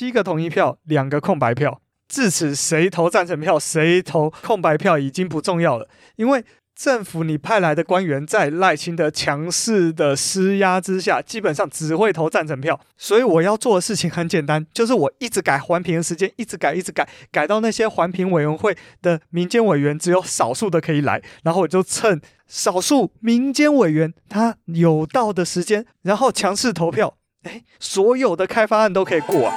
七个同意票，两个空白票。至此，谁投赞成票，谁投空白票已经不重要了，因为政府你派来的官员在赖清德强势的施压之下，基本上只会投赞成票。所以我要做的事情很简单，就是我一直改环评的时间，一直改，一直改，改到那些环评委员会的民间委员只有少数的可以来，然后我就趁少数民间委员他有到的时间，然后强势投票，诶，所有的开发案都可以过啊。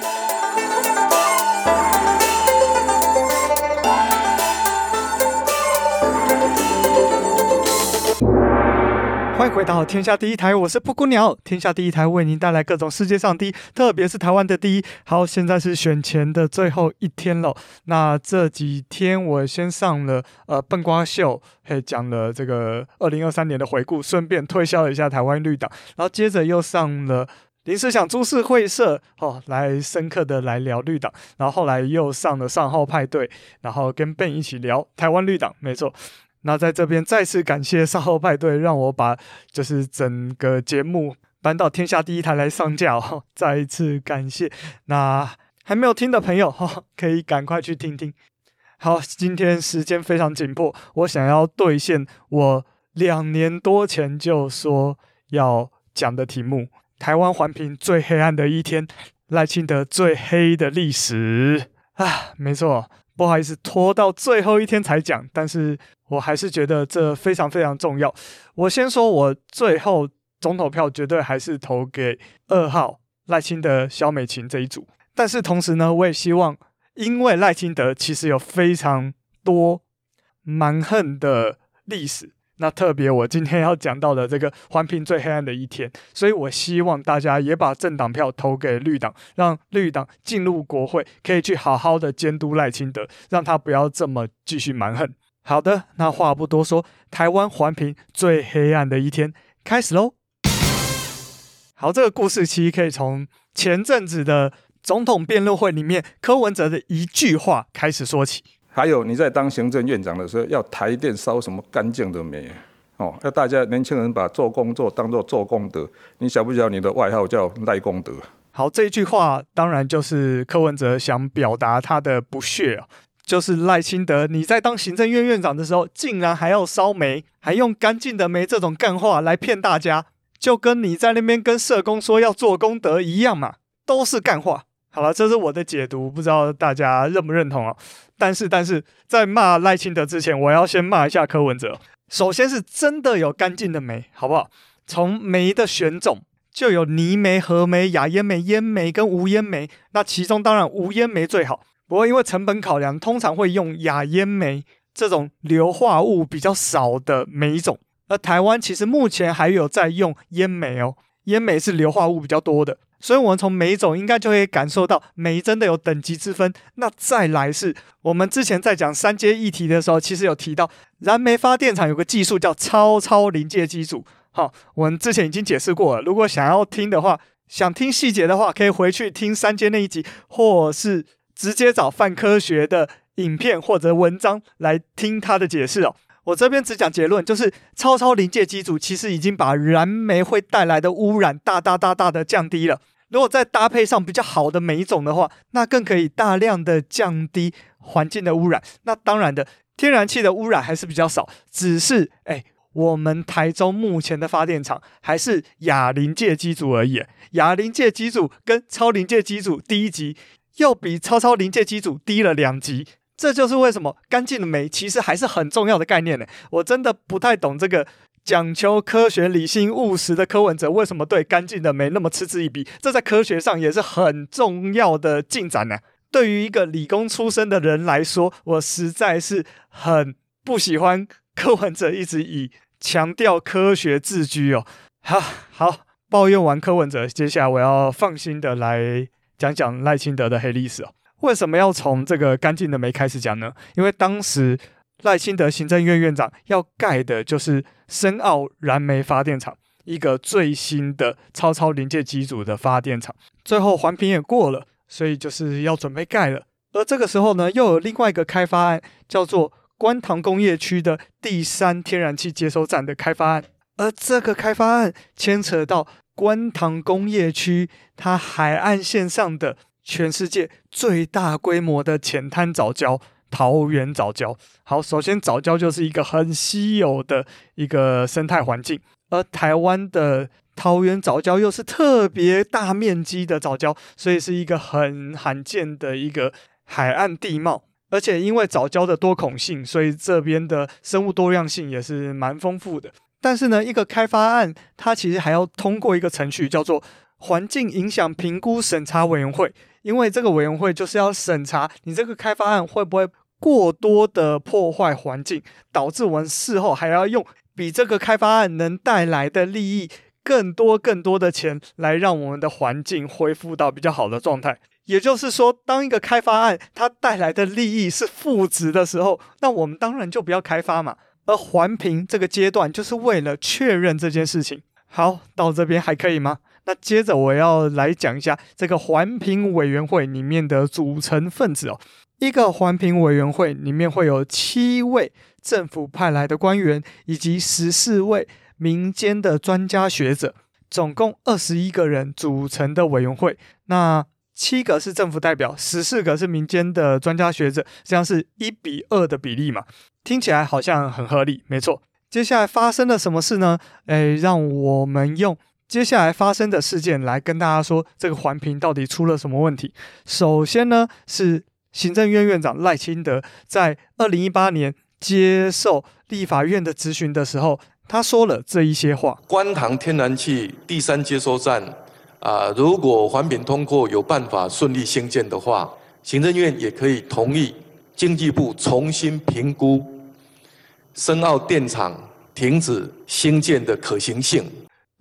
欢迎回到天下第一台，我是布谷鸟。天下第一台为您带来各种世界上第一，特别是台湾的第一。好，现在是选前的最后一天了。那这几天我先上了呃笨瓜秀，嘿，讲了这个二零二三年的回顾，顺便推销了一下台湾绿党。然后接着又上了临时想株式会社，哦，来深刻的来聊绿党。然后后来又上了上号派对，然后跟 Ben 一起聊台湾绿党，没错。那在这边再次感谢上号派对，让我把就是整个节目搬到天下第一台来上架哦。再一次感谢，那还没有听的朋友哈，可以赶快去听听。好，今天时间非常紧迫，我想要兑现我两年多前就说要讲的题目：台湾环评最黑暗的一天，赖清德最黑的历史啊！没错。不好意思，拖到最后一天才讲，但是我还是觉得这非常非常重要。我先说，我最后总统票绝对还是投给二号赖清德、萧美琴这一组。但是同时呢，我也希望，因为赖清德其实有非常多蛮横的历史。那特别，我今天要讲到的这个环评最黑暗的一天，所以我希望大家也把政党票投给绿党，让绿党进入国会，可以去好好的监督赖清德，让他不要这么继续蛮横。好的，那话不多说，台湾环评最黑暗的一天开始喽。好，这个故事其实可以从前阵子的总统辩论会里面柯文哲的一句话开始说起。还有你在当行政院长的时候，要台电烧什么干净的煤哦？要大家年轻人把做工作当做做功德。你晓不晓得你的外号叫赖功德？好，这一句话当然就是柯文哲想表达他的不屑啊，就是赖清德你在当行政院院长的时候，竟然还要烧煤，还用干净的煤这种干话来骗大家，就跟你在那边跟社工说要做功德一样嘛，都是干话。好了，这是我的解读，不知道大家认不认同啊？但是，但是在骂赖清德之前，我要先骂一下柯文哲。首先是真的有干净的煤，好不好？从煤的选种就有泥煤、河煤、亚烟煤、烟煤跟无烟煤。那其中当然无烟煤最好，不过因为成本考量，通常会用亚烟煤这种硫化物比较少的煤种。而台湾其实目前还有在用烟煤哦，烟煤是硫化物比较多的。所以，我们从煤种应该就可以感受到煤真的有等级之分。那再来是我们之前在讲三阶议题的时候，其实有提到燃煤发电厂有个技术叫超超临界机组。好，我们之前已经解释过了。如果想要听的话，想听细节的话，可以回去听三阶那一集，或是直接找泛科学的影片或者文章来听他的解释哦。我这边只讲结论，就是超超临界机组其实已经把燃煤会带来的污染大大大大的降低了。如果再搭配上比较好的煤种的话，那更可以大量的降低环境的污染。那当然的，天然气的污染还是比较少，只是哎，我们台中目前的发电厂还是亚临界机组而已。亚临界机组跟超临界机组第一级又比超超临界机组低了两级，这就是为什么干净的煤其实还是很重要的概念呢。我真的不太懂这个。讲求科学、理性、务实的柯文哲，为什么对干净的煤那么嗤之以鼻？这在科学上也是很重要的进展呢、对于一个理工出身的人来说，我实在是很不喜欢柯文哲一直以强调科学自居哦。好好抱怨完柯文哲，接下来我要放心的来讲讲赖清德的黑历史哦。为什么要从这个干净的煤开始讲呢？因为当时。赖清德行政院院长要盖的就是深澳燃煤发电厂，一个最新的超超临界机组的发电厂。最后环评也过了，所以就是要准备盖了。而这个时候呢，又有另外一个开发案，叫做观塘工业区的第三天然气接收站的开发案。而这个开发案牵扯到观塘工业区它海岸线上的全世界最大规模的浅滩藻礁——桃园藻礁。好，首先藻礁就是一个很稀有的一个生态环境，而台湾的桃园藻礁又是特别大面积的藻礁，所以是一个很罕见的一个海岸地貌。而且因为藻礁的多孔性，所以这边的生物多样性也是蛮丰富的。但是呢，一个开发案它其实还要通过一个程序，叫做环境影响评估审查委员会。因为这个委员会就是要审查你这个开发案会不会过多的破坏环境，导致我们事后还要用比这个开发案能带来的利益更多更多的钱来让我们的环境恢复到比较好的状态。也就是说，当一个开发案它带来的利益是负值的时候，那我们当然就不要开发嘛。而环评这个阶段就是为了确认这件事情。好，到这边还可以吗？那接着我要来讲一下这个环评委员会里面的组成分子哦。一个环评委员会里面会有七位政府派来的官员，以及十四位民间的专家学者，总共二十一个人组成的委员会。那七个是政府代表，十四个是民间的专家学者，这样是一比二的比例嘛？听起来好像很合理，没错。接下来发生了什么事呢？诶，让我们用。接下来发生的事件来跟大家说，这个环评到底出了什么问题？首先呢，是行政院院长赖清德在二零一八年接受立法院的质询的时候，他说了这一些话：观塘天然气第三接收站啊、如果环评通过有办法顺利兴建的话，行政院也可以同意经济部重新评估深澳电厂停止兴建的可行性。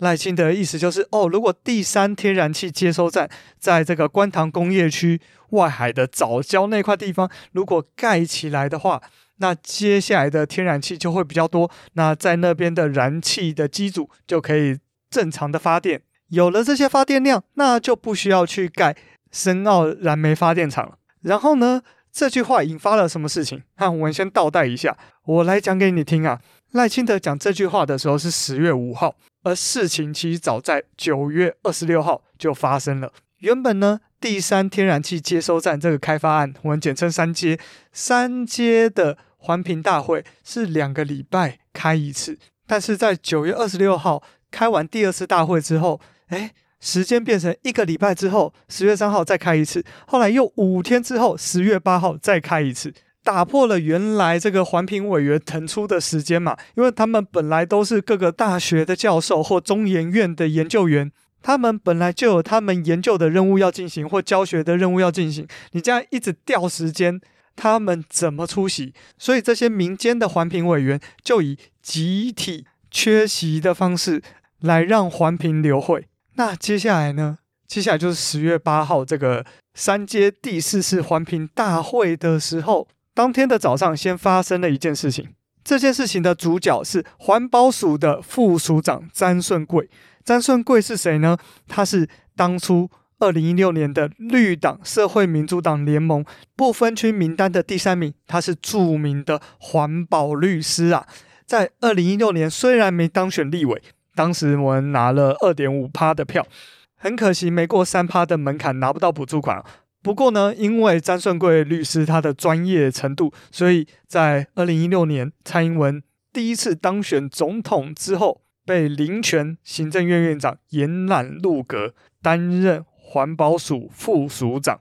赖清德的意思就是，哦，如果第三天然气接收站在这个观塘工业区外海的早礁那块地方，如果盖起来的话，那接下来的天然气就会比较多，那在那边的燃气的机组就可以正常的发电。有了这些发电量，那就不需要去盖深澳燃煤发电厂了。然后呢，这句话引发了什么事情？那我们先倒带一下，我来讲给你听啊。赖清德讲这句话的时候是十月五号。而事情其实早在九月二十六号就发生了。原本呢，第三天然气接收站这个开发案，我们简称三阶，三阶的环评大会是两个礼拜开一次。但是在九月二十六号开完第二次大会之后，哎，时间变成一个礼拜之后，十月三号再开一次，后来又五天之后，十月八号再开一次。打破了原来这个环评委员腾出的时间嘛，因为他们本来都是各个大学的教授或中研院的研究员，他们本来就有他们研究的任务要进行或教学的任务要进行，你这样一直调时间，他们怎么出席？所以这些民间的环评委员就以集体缺席的方式来让环评流会。那接下来呢？接下来就是十月八号这个三阶第四次环评大会的时候。当天的早上，先发生了一件事情。这件事情的主角是环保署的副署长詹顺贵。詹顺贵是谁呢？他是当初二零一六年的绿党社会民主党联盟不分区名单的第三名。他是著名的环保律师啊。在二零一六年，虽然没当选立委，当时我们拿了二点五趴的票，很可惜没过三趴的门槛，拿不到补助款。不过呢，因为詹顺贵律师他的专业程度，所以在二零一六年蔡英文第一次当选总统之后，被林全行政院院长延揽入阁，担任环保署副署长。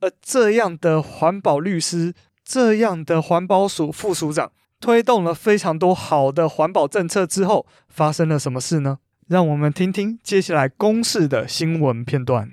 而这样的环保律师，这样的环保署副署长，推动了非常多好的环保政策之后，发生了什么事呢？让我们听听接下来公视的新闻片段。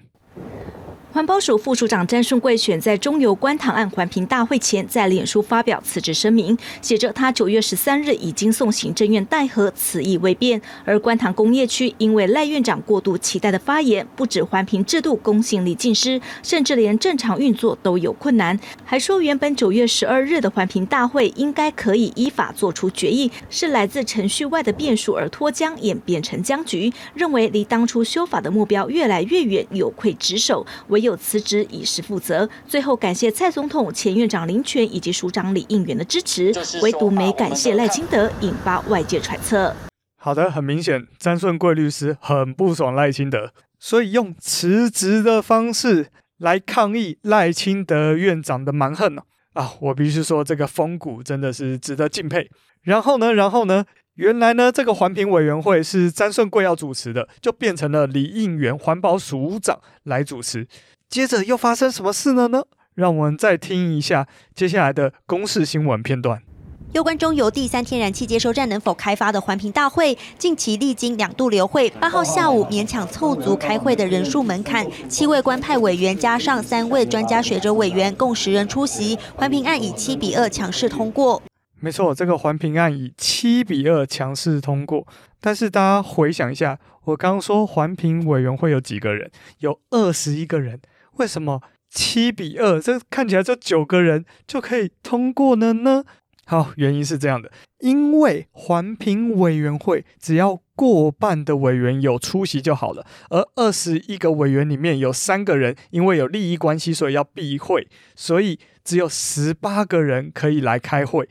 环保署副署长詹顺贵选在中油观塘案环评大会前，在脸书发表辞职声明，写着他九月十三日已经送行政院代核，此意未变。而观塘工业区因为赖院长过度期待的发言，不止环评制度公信力尽失，甚至连正常运作都有困难。还说原本九月十二日的环评大会应该可以依法做出决议，是来自程序外的变数而脱缰，演变成僵局。认为离当初修法的目标越来越远，有愧职守，唯有辞职以示负责。最后感谢蔡总统、前院长林权以及署长李应元的支持，唯独没感谢赖清德，引发外界揣测。好的，很明显，詹顺贵律师很不爽赖清德，所以用辞职的方式来抗议赖清德院长的蛮横呢。啊，我必须说这个风骨真的是值得敬佩。然后呢，然后呢，原来呢这个环评委员会是詹顺贵要主持的，就变成了李应元环保署长来主持。接着又发生什么事了呢？让我们再听一下接下来的公视新闻片段。有关中油第三天然气接收站能否开发的环评大会，近期历经两度流会，八号下午勉强凑足开会的人数门槛，七位官派委员加上三位专家学者委员，共十人出席，环评案以七比二强势通过。没错，这个环评案以七比二强势通过。但是大家回想一下，我刚刚说环评委员会有几个人？有二十一个人，为什么七比二？这看起来这九个人就可以通过了呢？好，原因是这样的，因为环评委员会只要过半的委员有出席就好了，而二十一个委员里面有三个人因为有利益关系，所以要避会，所以只有十八个人可以来开会。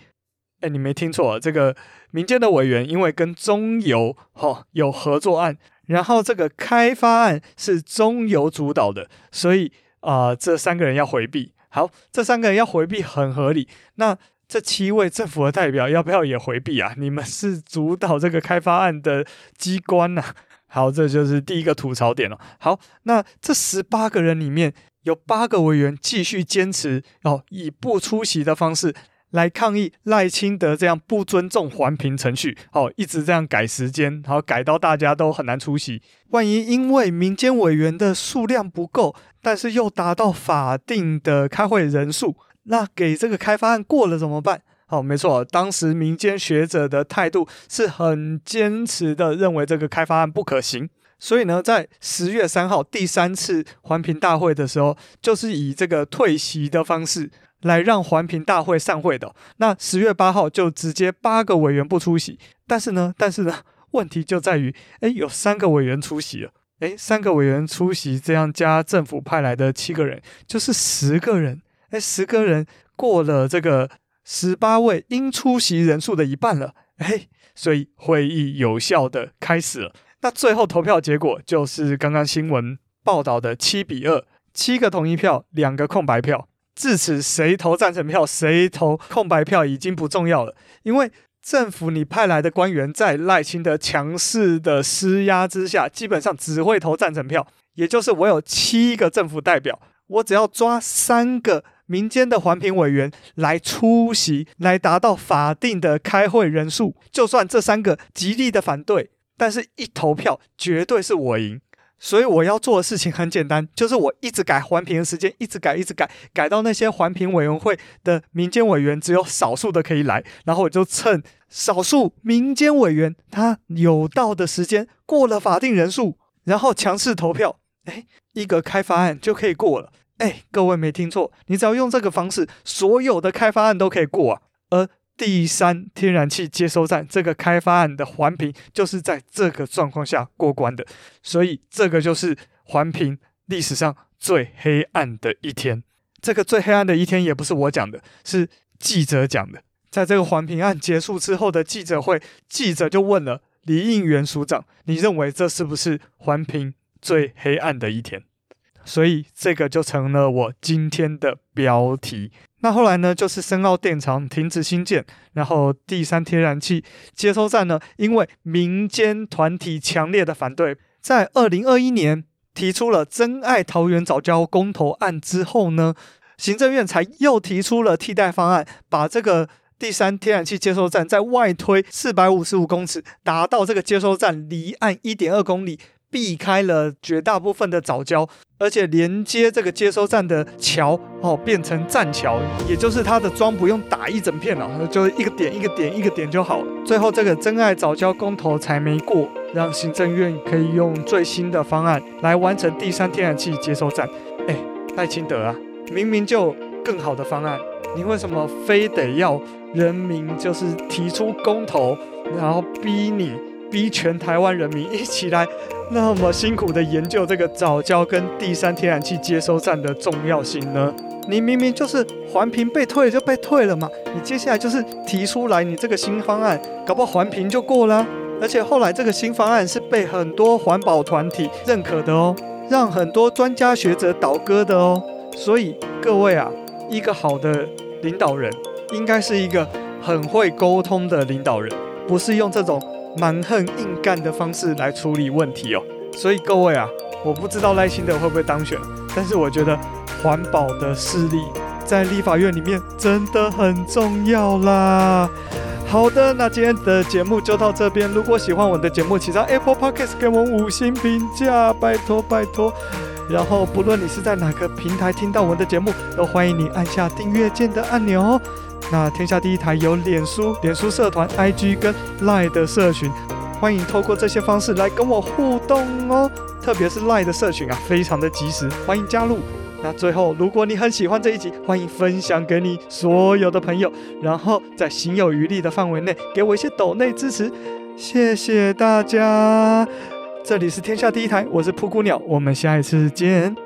哎，你没听错，这个民间的委员因为跟中油哈、哦、有合作案，然后这个开发案是中油主导的，所以啊、这三个人要回避。好，这三个人要回避很合理。那这七位政府的代表要不要也回避啊？你们是主导这个开发案的机关呐、好，这就是第一个吐槽点了。好，那这十八个人里面有八个委员继续坚持哦，以不出席的方式来抗议赖清德这样不尊重环评程序，哦，一直这样改时间，然后改到大家都很难出席。万一因为民间委员的数量不够，但是又达到法定的开会人数。那给这个开发案过了怎么办？好，没错，当时民间学者的态度是很坚持的，认为这个开发案不可行。所以呢，在十月三号第三次环评大会的时候，就是以这个退席的方式来让环评大会散会的。那十月八号就直接八个委员不出席，但是呢，但是呢，问题就在于，诶，有三个委员出席了，诶，三个委员出席，这样加政府派来的七个人，就是十个人。哎，十个人过了这个十八位应出席人数的一半了，哎，所以会议有效的开始了。那最后投票结果就是刚刚新闻报道的七比二，七个同意票，两个空白票。至此，谁投赞成票，谁投空白票已经不重要了，因为政府你派来的官员在赖清德强势的施压之下，基本上只会投赞成票。也就是我有七个政府代表，我只要抓三个。民间的环评委员来出席，来达到法定的开会人数。就算这三个极力的反对，但是一投票绝对是我赢。所以我要做的事情很简单，就是我一直改环评的时间，一直改，一直改，改到那些环评委员会的民间委员只有少数的可以来，然后我就趁少数民间委员他有到的时间过了法定人数，然后强势投票，诶，一个开发案就可以过了。哎，各位没听错，你只要用这个方式，所有的开发案都可以过啊。而第三天然气接收站这个开发案的环评，就是在这个状况下过关的。所以这个就是环评历史上最黑暗的一天。这个最黑暗的一天也不是我讲的，是记者讲的。在这个环评案结束之后的记者会，记者就问了李应元署长：“你认为这是不是环评最黑暗的一天？”所以这个就成了我今天的标题。那后来呢，就是深澳电厂停止新建，然后第三天然气接收站呢，因为民间团体强烈的反对，在二零二一年提出了真爱桃园早教公投案之后呢，行政院才又提出了替代方案，把这个第三天然气接收站在外推四百五十五公尺，达到这个接收站离岸一点二公里。避开了绝大部分的早礁，而且连接这个接收站的桥哦，变成栈桥，也就是它的桩不用打一整片了，就是一个点一个点一个点就好。最后这个真爱早礁公投才没过，让行政院可以用最新的方案来完成第三天然气接收站。哎，赖清德啊，明明就更好的方案，你为什么非得要人民就是提出公投，然后逼你？逼全台湾人民一起来，那么辛苦的研究这个早教跟第三天然气接收站的重要性呢？你明明就是环评被退就被退了嘛，你接下来就是提出来你这个新方案，搞不好环评就过了。而且后来这个新方案是被很多环保团体认可的哦。让很多专家学者倒戈的哦。所以各位啊，一个好的领导人应该是一个很会沟通的领导人，不是用这种蛮横硬干的方式来处理问题哦。所以各位啊，我不知道赖清德会不会当选，但是我觉得环保的势力在立法院里面真的很重要啦。好的，那今天的节目就到这边。如果喜欢我的节目，请在 Apple Podcast 给我五星评价，拜托拜托。然后，不论你是在哪个平台听到我的节目，都欢迎你按下订阅键的按钮哦。那天下第一台有脸书、脸书社团、IG 跟 lie 的社群，欢迎透过这些方式来跟我互动哦。特别是 lie 的社群啊，非常的及时，欢迎加入。那最后，如果你很喜欢这一集，欢迎分享给你所有的朋友，然后在行有余力的范围内给我一些抖内支持，谢谢大家。这里是天下第一台，我是噗咕鸟，我们下一次见。